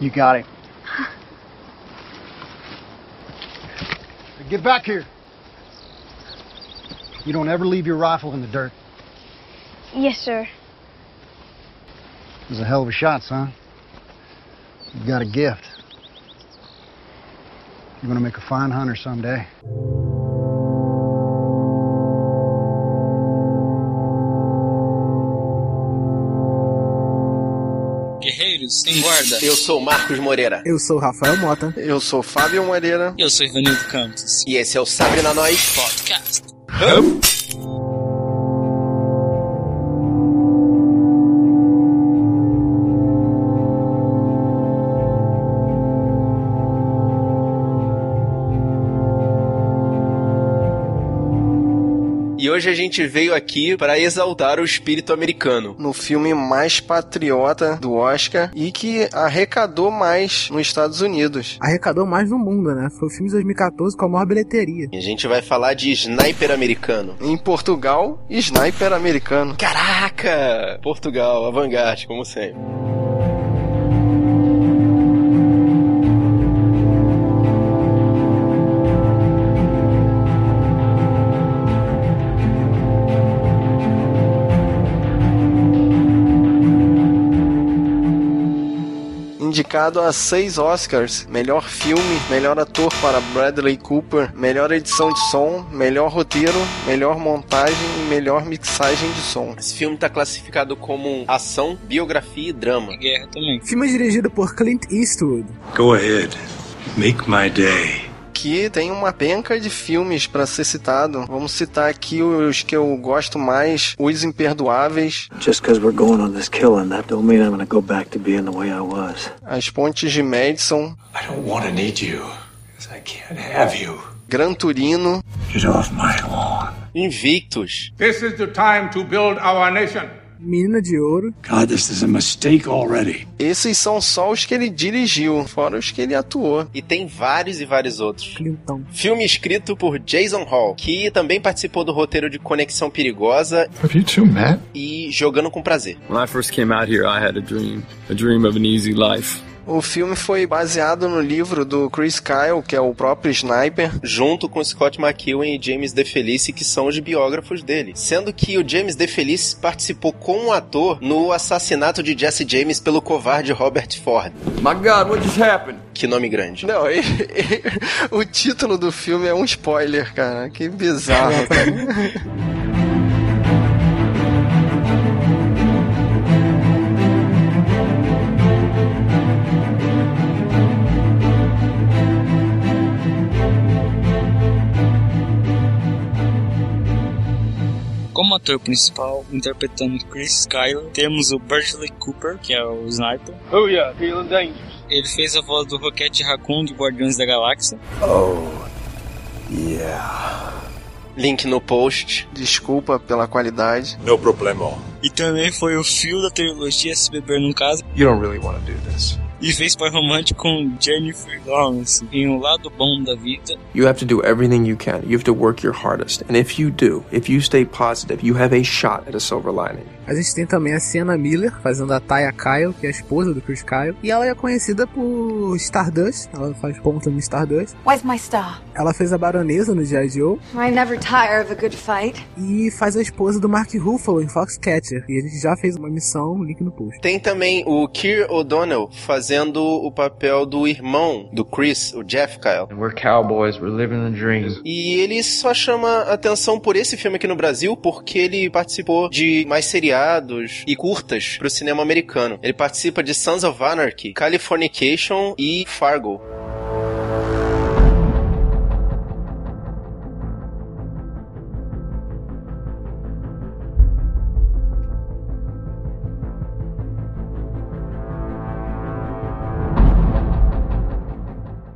You got it. Get back here. You don't ever leave your rifle in the dirt. Yes, sir. It was a hell of a shot, son. You've got a gift. You're gonna make a fine hunter someday. Guerreiros em guarda. Eu sou Marcos Moreira. Eu sou Rafael Mota. Eu sou Fábio Moreira. Eu sou Ivanildo Campos. E esse é o Sabre na Nós Podcast. Hum? Hoje a gente veio aqui para exaltar o espírito americano. No filme mais patriota do Oscar e que arrecadou mais nos Estados Unidos. Arrecadou mais no mundo, né? Foi o filme de 2014 com a maior bilheteria. E a gente vai falar de Sniper Americano. Em Portugal, Sniper Americano. Caraca! Portugal, avant-garde, como sempre. Indicado a seis Oscars: melhor filme, melhor ator para Bradley Cooper, melhor edição de som, melhor roteiro, melhor montagem e melhor mixagem de som. Esse filme está classificado como ação, biografia e drama. E guerra também. Filme dirigido por Clint Eastwood. Go ahead, make my day que tem uma penca de filmes para ser citado. Vamos citar aqui os que eu gosto mais, Os Imperdoáveis. Just because we're going on this killing, that don't mean I'm gonna go back to being the way I was. As Pontes de Madison. I don't want to need you, because I can't have you. Gran Turino. Get off my lawn. Invictus. This is the time to build our nation. Menina de Ouro. God, this is a mistake already. Esses são só os que ele dirigiu, fora os que ele atuou. E tem vários e vários outros. Clinton. Filme escrito por Jason Hall, que também participou do roteiro de Conexão Perigosa. Have you two met? E Jogando com Prazer. When I first came out here, I had a dream, a dream of an easy life. O filme foi baseado no livro do Chris Kyle, que é o próprio Sniper, junto com Scott McEwen e James DeFelice, que são os biógrafos dele. Sendo que o James DeFelice participou como ator no assassinato de Jesse James pelo covarde Robert Ford. My God, what just happened? Que nome grande. Não, ele, ele, o título do filme é um spoiler, cara. Que bizarro, cara. Como ator principal, interpretando Chris Kyle, temos o Bradley Cooper, que é o Sniper. Oh yeah, feeling dangerous. Ele fez a voz do Rocket Raccoon de Guardiões da Galáxia. Oh, yeah. Link no post. Desculpa pela qualidade. No problema. E também foi o fio da trilogia Se Beber Num Caso. You don't really want to do this. E fez romântico com Jennifer Lawrence em O Lado Bom da Vida. You have to do everything you can. You have to work your hardest. And if you do, if you stay positive, you have a shot at a silver lining. A gente tem também a Sienna Miller fazendo a Taya Kyle, que é a esposa do Chris Kyle. E ela é conhecida por Stardust. Ela faz ponta no Stardust. Where's my star? Ela fez a baronesa no G.I. Joe. I never tire of a good fight. E faz a esposa do Mark Ruffalo em Foxcatcher. E ele já fez uma missão, link no post. Tem também o Keir O'Donnell fazendo o papel do irmão do Chris, o Jeff Kyle. We're cowboys, we're living the dream. E ele só chama atenção por esse filme aqui no Brasil porque ele participou de mais seriados e curtas pro cinema americano. Ele participa de Sons of Anarchy, Californication e Fargo.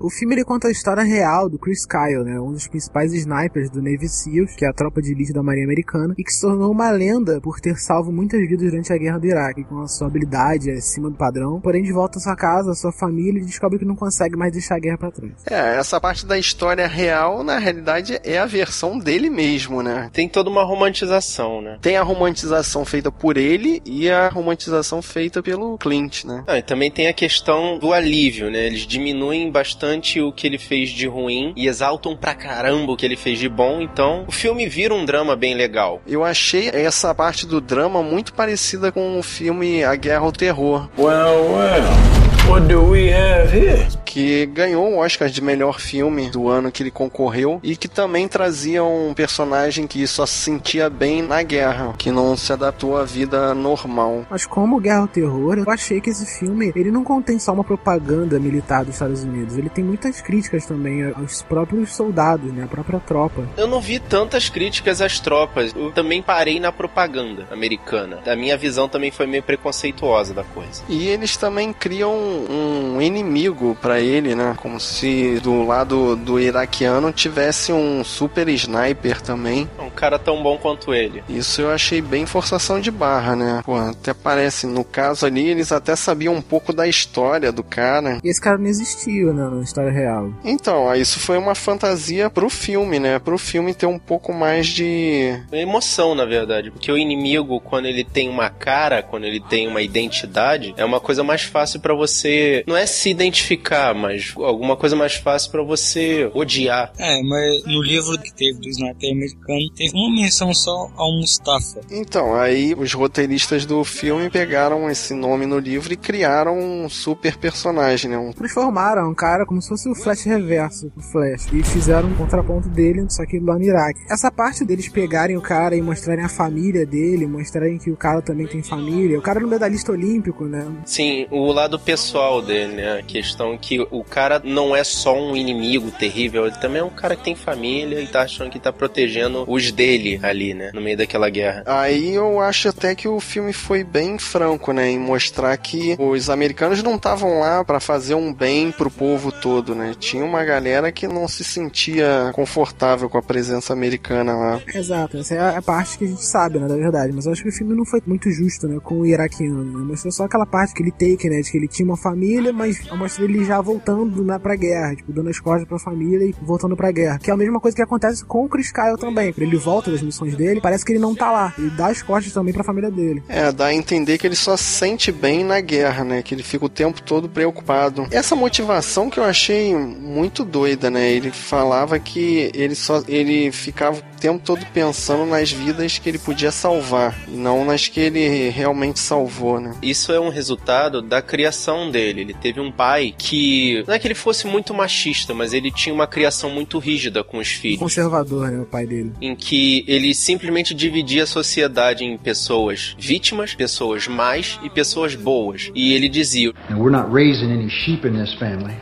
O filme ele conta a história real do Chris Kyle, né? Um dos principais snipers do Navy SEALs, que é a tropa de elite da Marinha Americana, e que se tornou uma lenda por ter salvo muitas vidas durante a guerra do Iraque, com a sua habilidade acima do padrão. Porém, de volta à sua casa, à sua família, ele descobre que não consegue mais deixar a guerra pra trás. É, essa parte da história real, na realidade, é a versão dele mesmo, né? Tem toda uma romantização, né? Tem a romantização feita por ele e a romantização feita pelo Clint, né? Ah, e também tem a questão do alívio, né? Eles diminuem bastante o que ele fez de ruim e exaltam pra caramba o que ele fez de bom, então o filme vira um drama bem legal. Eu achei essa parte do drama muito parecida com o filme A Guerra ao Terror. Well, well. What do we have here? Que ganhou o Oscar de melhor filme do ano que ele concorreu e que também trazia um personagem que só se sentia bem na guerra, que não se adaptou à vida normal. Mas como Guerra ao Terror, eu achei que esse filme ele não contém só uma propaganda militar dos Estados Unidos, ele tem muitas críticas também aos próprios soldados, né, a própria tropa. Eu não vi tantas críticas às tropas, eu também parei na propaganda americana. A minha visão também foi meio preconceituosa da coisa. E eles também criam um inimigo para ele, né? Como se do lado do iraquiano tivesse um super sniper também. Um cara tão bom quanto ele. Isso eu achei bem forçação de barra, né? Pô, até parece, no caso ali, eles até sabiam um pouco da história do cara. E esse cara não existiu, né, na história real. Então, isso foi uma fantasia pro filme, né? Pro filme ter um pouco mais de emoção, na verdade, porque o inimigo quando ele tem uma cara, quando ele tem uma identidade, é uma coisa mais fácil para você você. Não é se identificar, mas alguma coisa mais fácil para você odiar. É, mas no livro que teve do Sniper americano, teve uma menção só ao Mustafa. Então, aí os roteiristas do filme pegaram esse nome no livro e criaram um super personagem, né? Um... Transformaram um cara como se fosse o Flash reverso do Flash. E fizeram um contraponto dele, só que lá no Iraque. Essa parte deles pegarem o cara e mostrarem a família dele, mostrarem que o cara também tem família. O cara é um medalhista olímpico, né? Sim, o lado pessoal pessoal dele, né? A questão que o cara não é só um inimigo terrível, ele também é um cara que tem família e tá achando que tá protegendo os dele ali, né? No meio daquela guerra. Aí eu acho até que o filme foi bem franco, né? Em mostrar que os americanos não estavam lá para fazer um bem pro povo todo, né? Tinha uma galera que não se sentia confortável com a presença americana lá. Exato, essa é a parte que a gente sabe, né? Da verdade. Mas eu acho que o filme não foi muito justo, né? Com o iraquiano, né? Mostrou só aquela parte que ele take, né? De que ele tinha uma família, mas mostra ele já voltando né, pra guerra, tipo, dando as costas pra família e voltando pra guerra. Que é a mesma coisa que acontece com o Chris Kyle também. Ele volta das missões dele, parece que ele não tá lá. Ele dá as costas também pra família dele. É, dá a entender que ele só se sente bem na guerra, né? Que ele fica o tempo todo preocupado. Essa motivação que eu achei muito doida, né? Ele falava que ele só ele ficava tempo todo pensando nas vidas que ele podia salvar, não nas que ele realmente salvou, né? Isso é um resultado da criação dele. Ele teve um pai que. Não é que ele fosse muito machista, mas ele tinha uma criação muito rígida com os filhos. Conservador, né? O pai dele. Em que ele simplesmente dividia a sociedade em pessoas vítimas, pessoas más e pessoas boas. E ele dizia: And we're not raising any sheep in this family.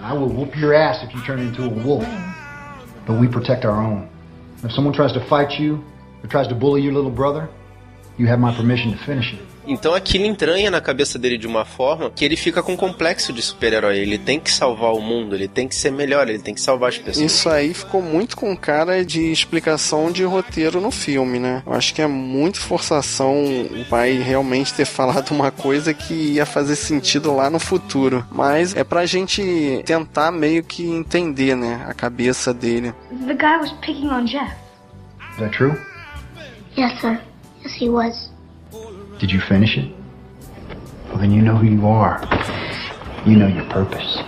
I will whoop your ass if you turn into a wolf. But we protect our own. If someone tries to fight you or tries to bully your little brother, you have my permission to finish it. Então aquilo entranha na cabeça dele de uma forma que ele fica com um complexo de super-herói. Ele tem que salvar o mundo, ele tem que ser melhor, ele tem que salvar as pessoas. Isso aí ficou muito com cara de explicação de roteiro no filme, né? Eu acho que é muito forçação o pai realmente ter falado uma coisa que ia fazer sentido lá no futuro. Mas é pra gente tentar meio que entender, né? A cabeça dele. The guy was picking on Jeff. Is that true? Yes, sir. Yes, he was. Did you finish it? Well, then you know who you are. You know your purpose.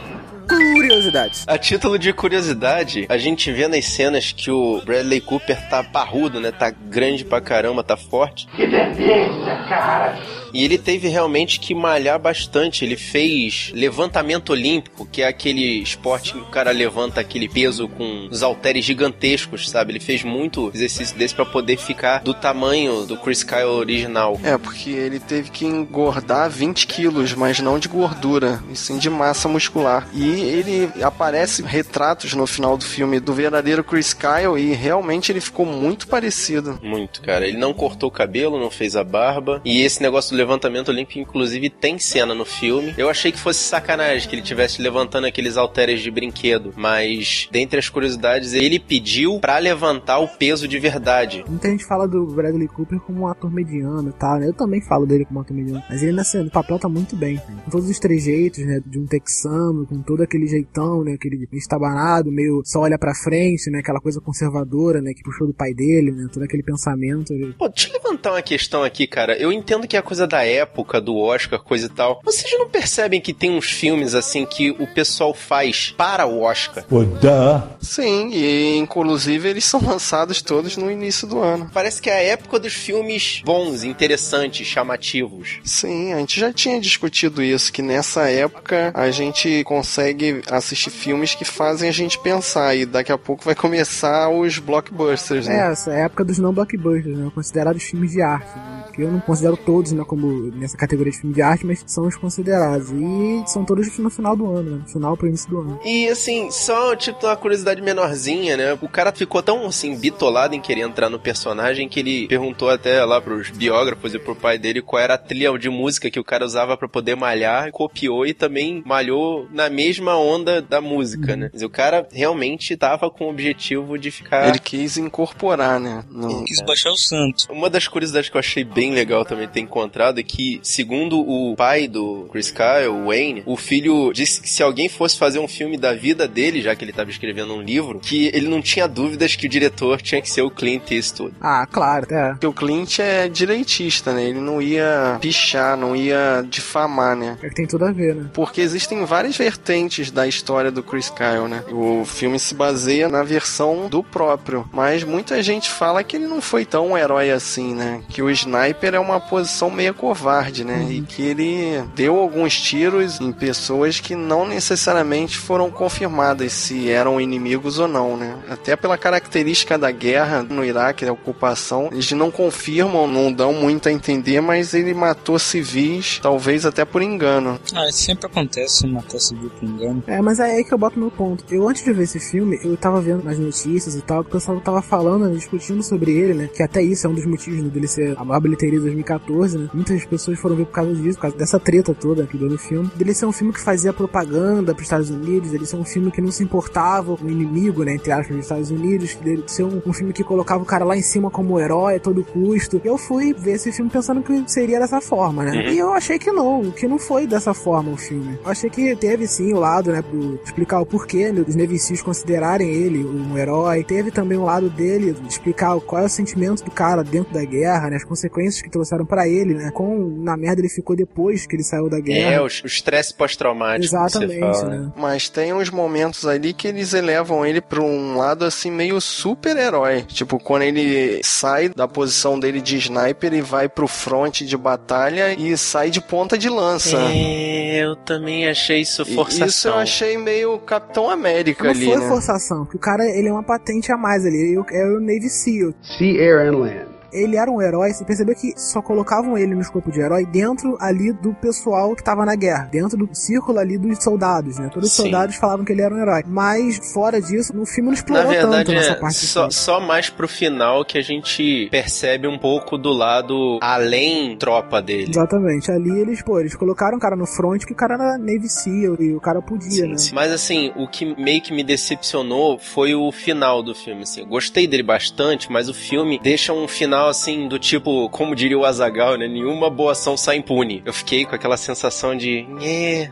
Curiosidades. A título de curiosidade, a gente vê nas cenas que o Bradley Cooper tá parrudo, né? Tá grande pra caramba, tá forte. Que delícia, cara! E ele teve realmente que malhar bastante. Ele fez levantamento olímpico, que é aquele esporte que o cara levanta aquele peso com os halteres gigantescos, sabe? Ele fez muito exercício desse para poder ficar do tamanho do Chris Kyle original. É, porque ele teve que engordar 20 quilos, mas não de gordura, e sim de massa muscular. E ele aparece retratos no final do filme do verdadeiro Chris Kyle e realmente ele ficou muito parecido. Muito, cara. Ele não cortou o cabelo, não fez a barba. E esse negócio do levantamento olímpico, inclusive, tem cena no filme. Eu achei que fosse sacanagem que ele tivesse levantando aqueles halteres de brinquedo, mas dentre as curiosidades, ele pediu para levantar o peso de verdade. Muita gente fala do Bradley Cooper como um ator mediano e tal, né? Eu também falo dele como um ator mediano. Mas ele nessa, no papel tá muito bem. Né? Com todos os trejeitos, né? De um texano, com todo aquele jeitão, né? Aquele estabanado, meio só olha pra frente, né? Aquela coisa conservadora, né? Que puxou do pai dele, né? Todo aquele pensamento. Pô, deixa eu levantar uma questão aqui, cara. Eu entendo que é coisa da época, do Oscar, coisa e tal. Vocês não percebem que tem uns filmes assim que o pessoal faz para o Oscar? Duh. Sim, e inclusive eles são lançados todos no início do ano. Parece que é a época dos filmes bons, interessantes, chamativos. Sim, a gente já tinha discutido isso, que nessa época a gente consegue assistir filmes que fazem a gente pensar e daqui a pouco vai começar os blockbusters, né? É, essa é a época dos não blockbusters, né? Considerados filmes de arte. Né? Que eu não considero todos, né, como nessa categoria de filme de arte, mas são os considerados. E são todos no final do ano, né? No final pro início do ano. E assim, só tipo uma curiosidade menorzinha, né? O cara ficou tão assim, bitolado em querer entrar no personagem que ele perguntou até lá pros biógrafos e pro pai dele qual era a trilha de música que o cara usava para poder malhar, copiou e também malhou na mesma onda da música, uhum. né? Mas o cara realmente tava com o objetivo de ficar. Ele quis incorporar, né? No... Quis baixar o santo. Uma das curiosidades que eu achei bem legal também ter encontrado é que, segundo o pai do Chris Kyle, o Wayne, o filho disse que se alguém fosse fazer um filme da vida dele, já que ele estava escrevendo um livro, que ele não tinha dúvidas que o diretor tinha que ser o Clint Eastwood. Ah, claro, é. Porque o Clint é direitista, né? Ele não ia pichar, não ia difamar, né? É que tem tudo a ver, né? Porque existem várias vertentes da história do Chris Kyle, né? O filme se baseia na versão do próprio, mas muita gente fala que ele não foi tão um herói assim, né? Que o sniper é uma posição meio covarde, né? Uhum. E que ele deu alguns tiros em pessoas que não necessariamente foram confirmadas se eram inimigos ou não, né? Até pela característica da guerra no Iraque, da ocupação, eles não confirmam, não dão muito a entender, mas ele matou civis, talvez até por engano. Ah, isso sempre acontece, matar civil por engano. É, mas é aí que eu boto meu ponto. Eu, antes de ver esse filme, eu tava vendo nas notícias e tal, que o pessoal tava falando, né, discutindo sobre ele, né? Que até isso é um dos motivos dele ser a maior bilheteria de 2014, né? Muitas pessoas foram ver por causa disso, por causa dessa treta toda que deu no filme. Dele ser um filme que fazia propaganda pros Estados Unidos, ele ser um filme que não se importava com o inimigo, né? Entre aspas, dos Estados Unidos, dele ser um, um filme que colocava o cara lá em cima como herói a todo custo. Eu fui ver esse filme pensando que seria dessa forma, né? Uhum. E eu achei que não, que não foi dessa forma o filme. Eu achei que teve sim o lado, né, pro explicar o porquê né, dos Seals considerarem ele um herói. Teve também o lado dele explicar qual é o sentimento do cara dentro da guerra, né? As consequências que trouxeram para ele, né? Com na merda ele ficou depois que ele saiu da guerra. É, o estresse pós-traumático. Exatamente, né? Mas tem uns momentos ali que eles elevam ele pra um lado assim meio super-herói. Tipo, quando ele sai da posição dele de sniper e vai pro front de batalha e sai de ponta de lança. É, eu também achei isso forçação. Isso eu achei meio Capitão América Não ali, foi né? forçação, porque o cara ele é uma patente a mais ali. Ele é o Navy SEAL. Sea, air and land. Ele era um herói, você percebeu que só colocavam ele no escopo de herói dentro ali do pessoal que tava na guerra, dentro do círculo ali dos soldados, né? Todos os Sim. soldados falavam que ele era um herói. Mas fora disso, no filme não explorou Na verdade, tanto nessa é parte. só, só mais pro final que a gente percebe um pouco do lado além tropa dele. Exatamente. Ali eles, pô, eles colocaram o cara no front que o cara era Navy SEAL e o cara podia, né? Mas assim, o que meio que me decepcionou foi o final do filme. Assim. Eu gostei dele bastante, mas o filme deixa um final assim do tipo, como diria o Azagal, né? Nenhuma boa ação sai impune. Eu fiquei com aquela sensação de. "Nhê".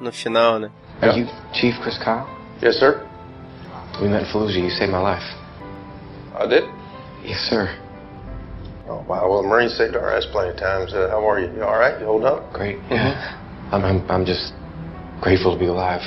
No final, né? Are you Chief Chris Kyle? Yes, sir. We met in Fallujah. You saved my life. I did. Yes, sir. Oh, wow. Well, Marines saved our ass plenty of times. Uh, how are you? You all right? You hold up? Great. Yeah. I'm, I'm, I'm just grateful to be alive.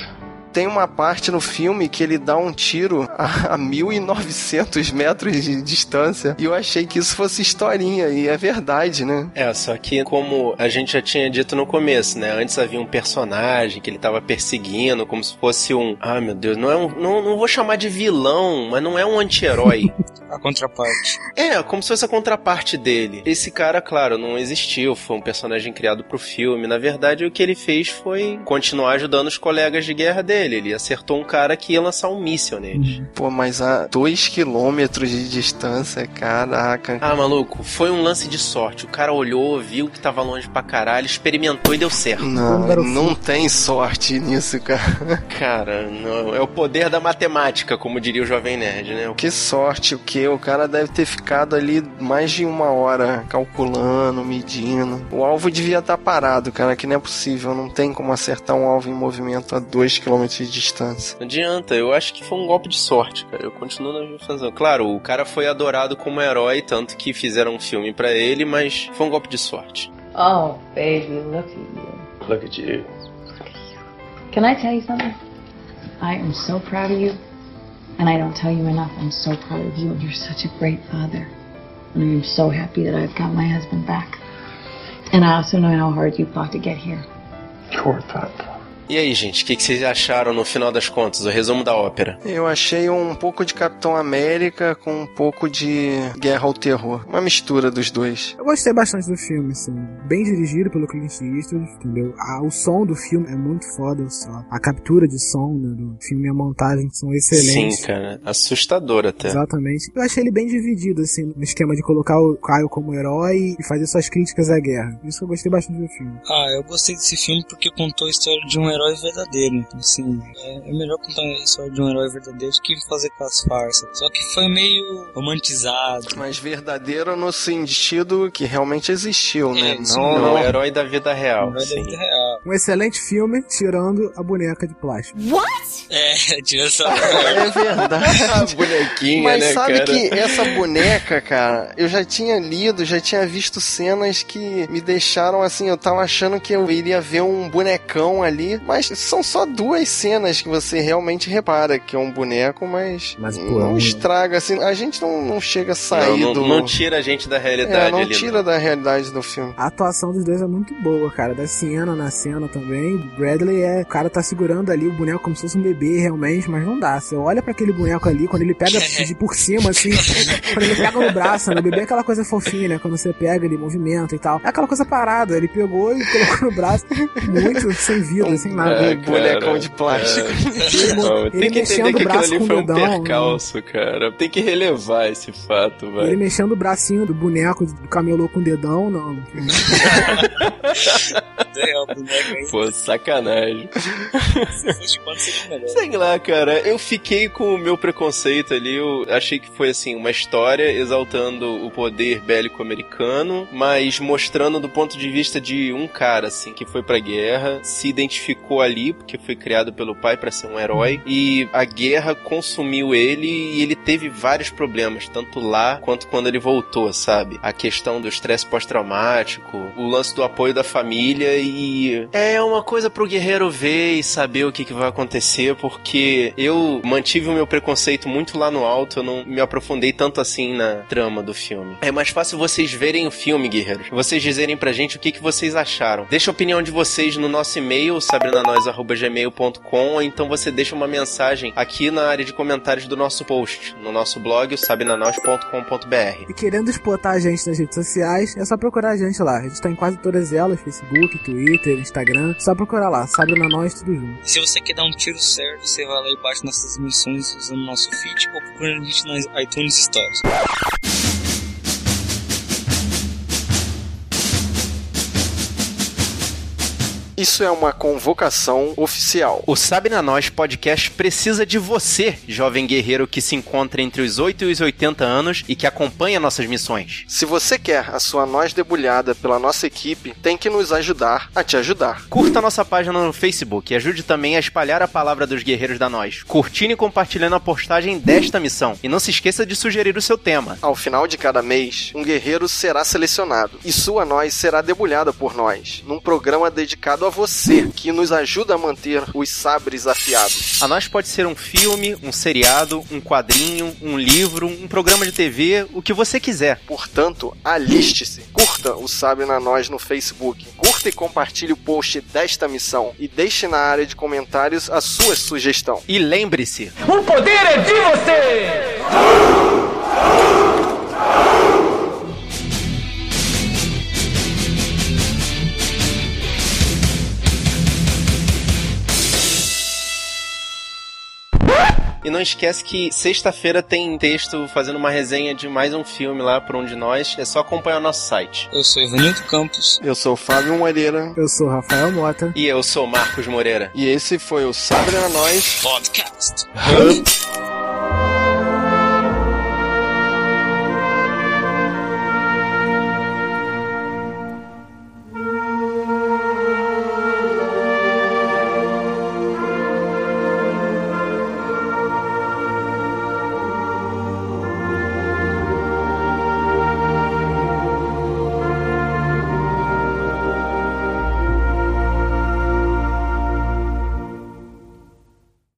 Tem uma parte no filme que ele dá um tiro a, a 1.900 metros de distância. E eu achei que isso fosse historinha. E é verdade, né? É, só que como a gente já tinha dito no começo, né? Antes havia um personagem que ele tava perseguindo, como se fosse um. Ah, meu Deus, não é um. Não, não vou chamar de vilão, mas não é um anti-herói. A contraparte. É, como se fosse a contraparte dele. Esse cara, claro, não existiu, foi um personagem criado pro filme. Na verdade, o que ele fez foi continuar ajudando os colegas de guerra dele. Ele. Ele acertou um cara que ia lançar um míssil nele. Pô, mas a 2 quilômetros de distância, caraca. Ah, maluco, foi um lance de sorte. O cara olhou, viu que tava longe pra caralho, experimentou e deu certo. Não, não tem sorte nisso, cara. Cara, não, é o poder da matemática, como diria o Jovem Nerd, né? Que sorte o que? O cara deve ter ficado ali mais de uma hora calculando, medindo. O alvo devia estar parado, cara, que não é possível. Não tem como acertar um alvo em movimento a 2 km de distância. Não adianta, eu acho que foi um golpe de sorte, cara. Eu continuo na minha razão. Claro, o cara foi adorado como herói, tanto que fizeram um filme pra ele, mas foi um golpe de sorte. Oh, baby, look at you. Look at you. Can I tell you something? I am so proud of you. And I don't tell you enough. I'm so proud of you. You're such a great father. And I am so happy that I've got my husband back. And I also know how hard you fought to get here. Poor. E aí, gente, o que, que vocês acharam no final das contas? O resumo da ópera. Eu achei um pouco de Capitão América com um pouco de Guerra ao Terror. Uma mistura dos dois. Eu gostei bastante do filme, assim. Bem dirigido pelo Clint Eastwood, entendeu? Ah, o som do filme é muito foda, só. A captura de som né, do filme e a montagem são excelentes. Sim, cara. Assustador até. Exatamente. Eu achei ele bem dividido, assim, no esquema de colocar o Kyle como herói e fazer suas críticas à guerra. Isso eu gostei bastante do filme. Ah, eu gostei desse filme porque contou a história de um herói verdadeiro. Então, assim, é, é melhor contar a história de um herói verdadeiro do que fazer com as farsas. Só que foi meio romantizado. Mas verdadeiro no sentido que realmente existiu, né? É, sim, não, não, herói da vida real. Herói da vida real. Um excelente filme, tirando a boneca de plástico. What? É, tira essa. É verdade. a bonequinha, Mas né, sabe cara? que essa boneca, cara, eu já tinha lido, já tinha visto cenas que me deixaram assim, eu tava achando que eu iria ver um bonecão ali, mas são só duas cenas que você realmente repara que é um boneco, mas, Mas, pô, não é um- estraga assim, a gente não, não chega a sair Não, não, do... não tira a gente da realidade é, não ali. tira da realidade do filme. A atuação dos dois é muito boa, cara. Da Sienna na cena também. O Bradley é. O cara tá segurando ali o boneco como se fosse um bebê, realmente, mas não dá. Você olha pra aquele boneco ali, quando ele pega de por cima, assim, quando ele pega no braço, né? O bebê é aquela coisa fofinha, né? Quando você pega, ele movimenta e tal. É aquela coisa parada. Ele pegou e colocou no braço, muito sem vida, sem nada. É, bonecão de plástico. Ele, mo- Não, ele tem que mexendo entender que o aquilo ali com foi um dedão. né? percalço, cara. Tem que relevar esse fato, Ele velho. mexendo o bracinho do boneco do camelô com o dedão, não. Pô, sacanagem. Sei lá, cara, eu fiquei com o meu preconceito ali. Eu achei que foi assim, uma história exaltando o poder bélico americano, mas mostrando do ponto de vista de um cara, assim, que foi pra guerra, se identificou ali, porque foi criado pelo pai pra ser um herói, e a guerra consumiu ele e ele teve vários problemas, tanto lá quanto quando ele voltou, sabe? A questão do estresse pós-traumático, o lance do apoio da família e é uma coisa pro guerreiro ver e saber o que, que vai acontecer, porque eu mantive o meu preconceito muito lá no alto, eu não me aprofundei tanto assim na trama do filme. É mais fácil vocês verem o filme, guerreiros. Vocês dizerem pra gente o que, que vocês acharam. Deixa a opinião de vocês no nosso e-mail, sabrinanois.gmail.com, ou então você deixa uma mensagem aqui na área de comentários do nosso post, no nosso blog, o sabrinanois.com.br. E querendo explotar a gente nas redes sociais, é só procurar a gente lá. A gente tá em quase todas elas: Facebook, Twitter, Instagram. Só procurar lá, Sabe na Nós, tudo junto. E se você quer dar um tiro certo, você vai lá e baixa nossas transmissões usando o nosso feed ou procurando a gente nas iTunes Stores. Isso é uma convocação oficial. O Sabe na Nós podcast precisa de você, jovem guerreiro que se encontra entre os 8 e os 80 anos e que acompanha nossas missões. Se você quer a sua nós debulhada pela nossa equipe, tem que nos ajudar a te ajudar. Curta nossa página no Facebook e ajude também a espalhar a palavra dos guerreiros da Nós, curtindo e compartilhando a postagem desta missão. E não se esqueça de sugerir o seu tema. Ao final de cada mês, um guerreiro será selecionado e sua nós será debulhada por nós, num programa dedicado a você, que nos ajuda a manter os sabres afiados. A Nós pode ser um filme, um seriado, um quadrinho, um livro, um programa de TV, o que você quiser. Portanto, aliste-se. Curta o Sabe na Nós no Facebook. Curta e compartilhe o post desta missão e deixe na área de comentários a sua sugestão. E lembre-se, O poder é de você! E não esquece que sexta-feira tem texto fazendo uma resenha de mais um filme lá por um de nós. É só acompanhar o nosso site. Eu sou Ivanildo Campos. Eu sou o Fábio Moreira. Eu sou Rafael Mota. E eu sou Marcos Moreira. E esse foi o Sabrina Nós Podcast. Hub.